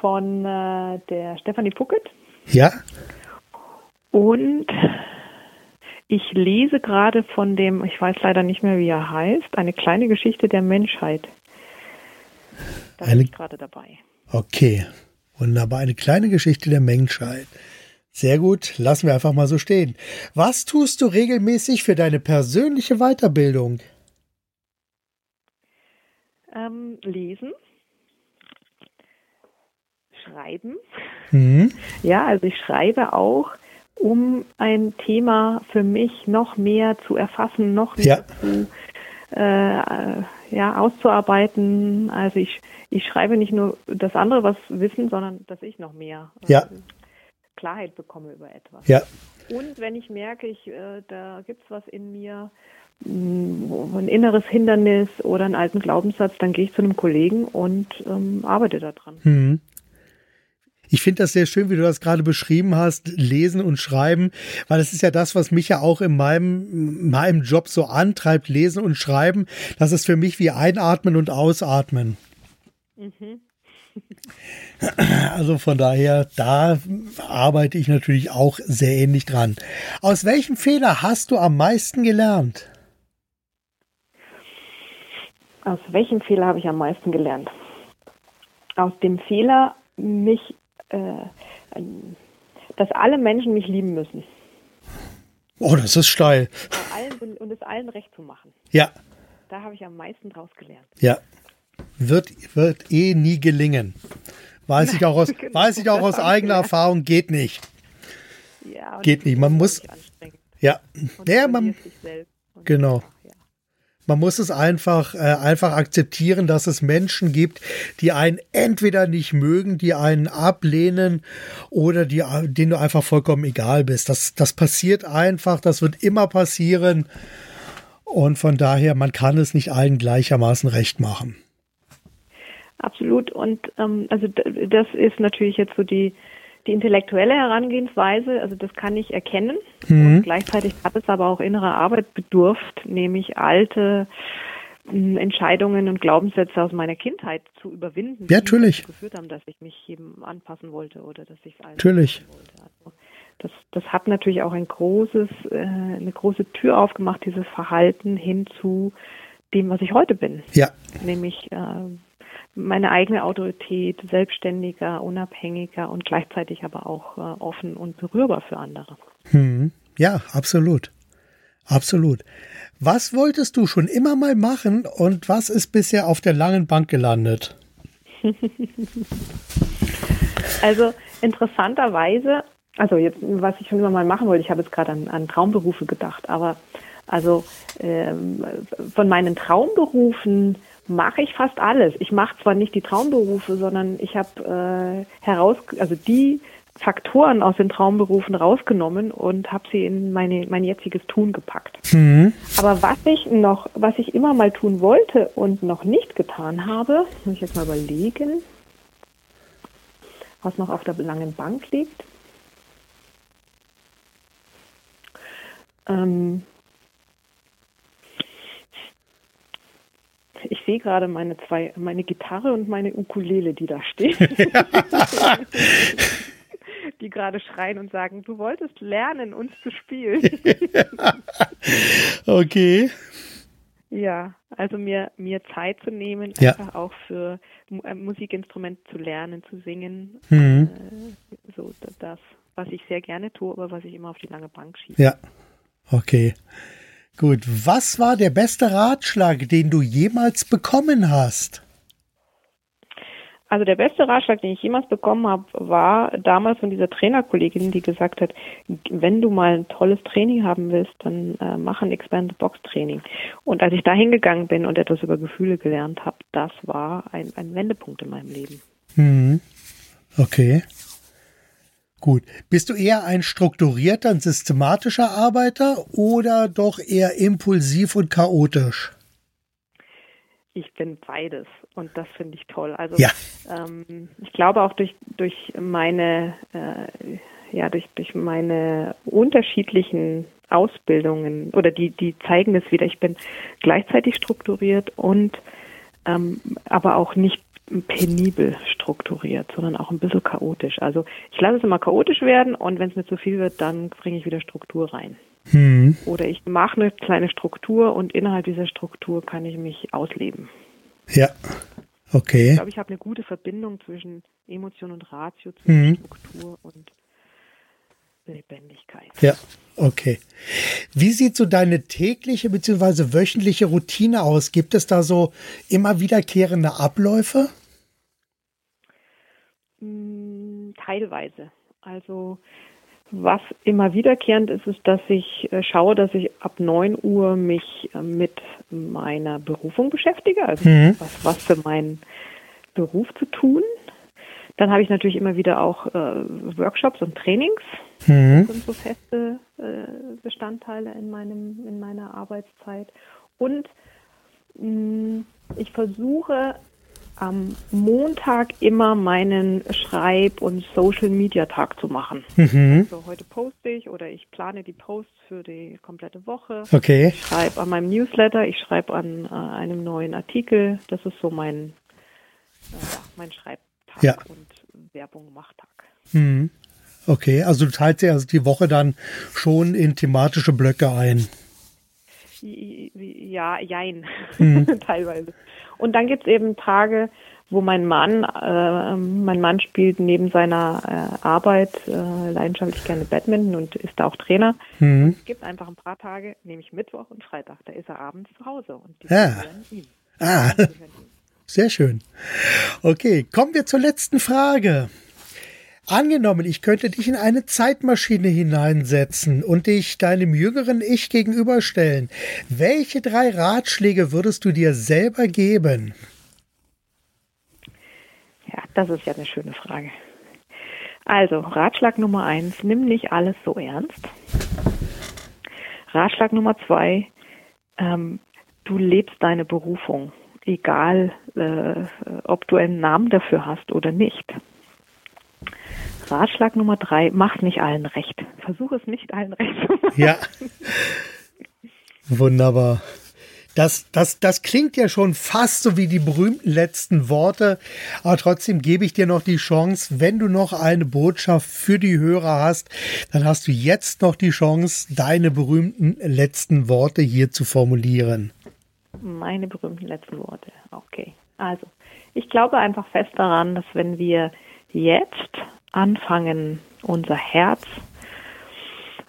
von äh, der Stefanie Puckett. Ja. Und ich lese gerade von dem, ich weiß leider nicht mehr, wie er heißt, eine kleine Geschichte der Menschheit. Da eine, bin ich gerade dabei. Okay, wunderbar. Eine kleine Geschichte der Menschheit. Sehr gut, lassen wir einfach mal so stehen. Was tust du regelmäßig für deine persönliche Weiterbildung? Ähm, lesen. Schreiben. Mhm. Ja, also ich schreibe auch, um ein Thema für mich noch mehr zu erfassen, noch mehr Ja. zu äh, ja, auszuarbeiten. Also ich, ich schreibe nicht nur das andere, was wissen, sondern dass ich noch mehr äh, Ja. Klarheit bekomme über etwas. Ja. Und wenn ich merke, ich, äh, da gibt es was in mir, mh, wo- ein inneres Hindernis oder einen alten Glaubenssatz, dann gehe ich zu einem Kollegen und ähm, arbeite daran. Mhm. Ich finde das sehr schön, wie du das gerade beschrieben hast, lesen und schreiben, weil das ist ja das, was mich ja auch in meinem, meinem Job so antreibt, lesen und schreiben. Das ist für mich wie einatmen und ausatmen. Mhm. Also von daher, da arbeite ich natürlich auch sehr ähnlich dran. Aus welchem Fehler hast du am meisten gelernt? Aus welchem Fehler habe ich am meisten gelernt? Aus dem Fehler, mich, äh, dass alle Menschen mich lieben müssen. Oh, das ist steil. Allen, und, es allen recht zu machen. Ja, Da habe ich am meisten draus gelernt. ja. Wird, wird eh nie gelingen. Weiß ich auch aus, Genau, weiß ich auch aus eigener. Erfahrung, geht nicht. Ja, Geht nicht. Man muss-. Ja, ja man, Genau. Man muss es einfach, äh, einfach akzeptieren, dass es Menschen gibt, die einen entweder nicht mögen, die einen ablehnen oder die, denen du einfach vollkommen egal bist. Das, das passiert einfach, das wird immer passieren. Und von daher, man kann es nicht allen gleichermaßen recht machen. Absolut. Und ähm, also das ist natürlich jetzt so die, die intellektuelle Herangehensweise. Also das kann ich erkennen. Mhm. Und gleichzeitig hat es aber auch innere Arbeit bedurft, nämlich alte mh, Entscheidungen und Glaubenssätze aus meiner Kindheit zu überwinden, Ja, die natürlich. dazu geführt haben, dass ich mich jedem anpassen wollte oder dass ich Natürlich. Also das, das hat natürlich auch ein großes, äh, eine große Tür aufgemacht, dieses Verhalten hin zu dem, was ich heute bin Ja, nämlich äh, meine eigene Autorität, selbstständiger, unabhängiger und gleichzeitig aber auch äh, offen und berührbar für andere. hm. ja, absolut. Absolut. Was wolltest du schon immer mal machen und was ist bisher auf der langen Bank gelandet? Also interessanterweise, also jetzt, was ich schon immer mal machen wollte, ich habe jetzt gerade an, an Traumberufe gedacht, aber also ähm, von meinen Traumberufen mache ich fast alles. Ich mache zwar nicht die Traumberufe, sondern ich habe äh, heraus, also die Faktoren aus den Traumberufen rausgenommen und habe sie in meine, mein jetziges Tun gepackt. Hm. Aber was ich noch, was ich immer mal tun wollte und noch nicht getan habe, muss ich jetzt mal überlegen, was noch auf der langen Bank liegt. Ähm ich sehe gerade meine zwei, meine Gitarre und meine Ukulele, die da stehen. die gerade schreien und sagen, du wolltest lernen, uns zu spielen. Okay. Ja, also mir, mir Zeit zu nehmen, Ja. einfach auch für ein Musikinstrument zu lernen, zu singen. Mhm. Äh, so das, was ich sehr gerne tue, aber was ich immer auf die lange Bank schiebe. Ja. Okay. Gut. Was war der beste Ratschlag, den du jemals bekommen hast? Also der beste Ratschlag, den ich jemals bekommen habe, war damals von dieser Trainerkollegin, die gesagt hat, wenn du mal ein tolles Training haben willst, dann äh, mach ein Expand-Box-Training. Und als ich da hingegangen bin und etwas über Gefühle gelernt habe, das war ein, ein Wendepunkt in meinem Leben. Mhm. Okay. Gut. Bist du eher ein strukturierter, ein systematischer Arbeiter oder doch eher impulsiv und chaotisch? Ich bin beides und das finde ich toll. Also Ja. ähm, ich glaube auch durch durch meine äh, ja durch durch meine unterschiedlichen Ausbildungen oder die die zeigen das wieder. Ich bin gleichzeitig strukturiert und ähm, aber auch nicht penibel strukturiert, sondern auch ein bisschen chaotisch. Also ich lasse es immer chaotisch werden und wenn es mir zu viel wird, dann bringe ich wieder Struktur rein. Hm. Oder ich mache eine kleine Struktur und innerhalb dieser Struktur kann ich mich ausleben. Ja. Ich Okay. glaube, ich habe eine gute Verbindung zwischen Emotion und Ratio, zwischen Mhm. Struktur und Lebendigkeit. Ja. Okay. Wie sieht so deine tägliche bzw. wöchentliche Routine aus? Gibt es da so immer wiederkehrende Abläufe? Hm, teilweise. Also was immer wiederkehrend ist, ist, dass ich äh, schaue, dass ich ab 9 Uhr mich äh, mit meiner Berufung beschäftige, also mhm. was, was für meinen Beruf zu tun. Dann habe ich natürlich immer wieder auch äh, Workshops und Trainings. Mhm. Das sind so feste äh, Bestandteile in meinem in meiner Arbeitszeit. Und mh, mm, ich versuche am Montag immer meinen Schreib- und Social-Media-Tag zu machen. Mhm. Also heute poste ich oder ich plane die Posts für die komplette Woche. Okay. Ich schreibe an meinem Newsletter, ich schreibe an äh, einem neuen Artikel. Das ist so mein, äh, mein Schreibtag ja. und Werbung-Machtag. Mhm. Okay, also du teilst ja also die Woche dann schon in thematische Blöcke ein. Ja, jein, mhm. teilweise. Und dann gibt es eben Tage, wo mein Mann, äh, mein Mann spielt neben seiner äh, Arbeit äh, leidenschaftlich gerne Badminton und ist da auch Trainer. Mhm. Es gibt einfach ein paar Tage, nämlich Mittwoch und Freitag, da ist er abends zu Hause und die ja. ihm. Ah, sehr schön. Okay, kommen wir zur letzten Frage. Angenommen, ich könnte dich in eine Zeitmaschine hineinsetzen und dich deinem jüngeren Ich gegenüberstellen. Welche drei Ratschläge würdest du dir selber geben? Ja, das ist ja eine schöne Frage. Also, Ratschlag Nummer eins, nimm nicht alles so ernst. Ratschlag Nummer zwei, ähm, du lebst deine Berufung, egal äh, ob du einen Namen dafür hast oder nicht. Ratschlag Nummer drei, mach nicht allen recht. Versuch es nicht allen recht zu machen. Ja. Wunderbar. Das, das, das klingt ja schon fast so wie die berühmten letzten Worte, aber trotzdem gebe ich dir noch die Chance, wenn du noch eine Botschaft für die Hörer hast, dann hast du jetzt noch die Chance, deine berühmten letzten Worte hier zu formulieren. Meine berühmten letzten Worte, okay. Also, ich glaube einfach fest daran, dass wenn wir jetzt anfangen, unser Herz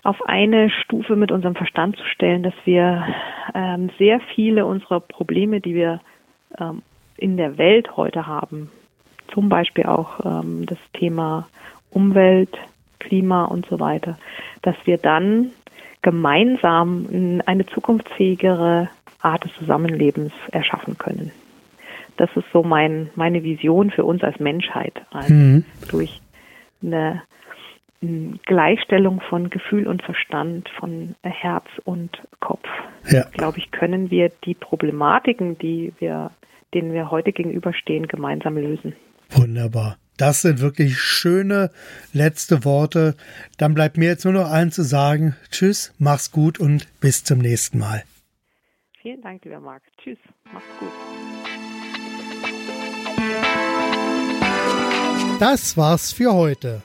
auf eine Stufe mit unserem Verstand zu stellen, dass wir ähm, sehr viele unserer Probleme, die wir ähm, in der Welt heute haben, zum Beispiel auch ähm, das Thema Umwelt, Klima und so weiter, dass wir dann gemeinsam eine zukunftsfähigere Art des Zusammenlebens erschaffen können. Das ist so mein, meine Vision für uns als Menschheit. Also mhm. durch eine Gleichstellung von Gefühl und Verstand, von Herz und Kopf. Ja. Glaube ich, können wir die Problematiken, die wir, denen wir heute gegenüberstehen, gemeinsam lösen. Wunderbar. Das sind wirklich schöne letzte Worte. Dann bleibt mir jetzt nur noch allen zu sagen, tschüss, mach's gut und bis zum nächsten Mal. Vielen Dank, lieber Marc. Tschüss, mach's gut. Das war's für heute.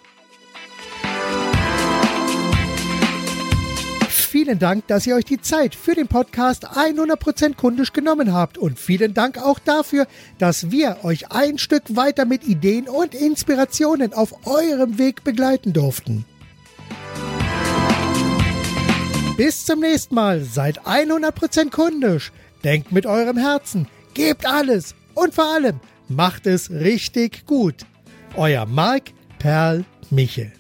Vielen Dank, dass ihr euch die Zeit für den Podcast 100% kundisch genommen habt und vielen Dank auch dafür, dass wir euch ein Stück weiter mit Ideen und Inspirationen auf eurem Weg begleiten durften. Bis zum nächsten Mal, seid 100% kundisch, denkt mit eurem Herzen, gebt alles und vor allem macht es richtig gut. Euer Marc Perl Michel.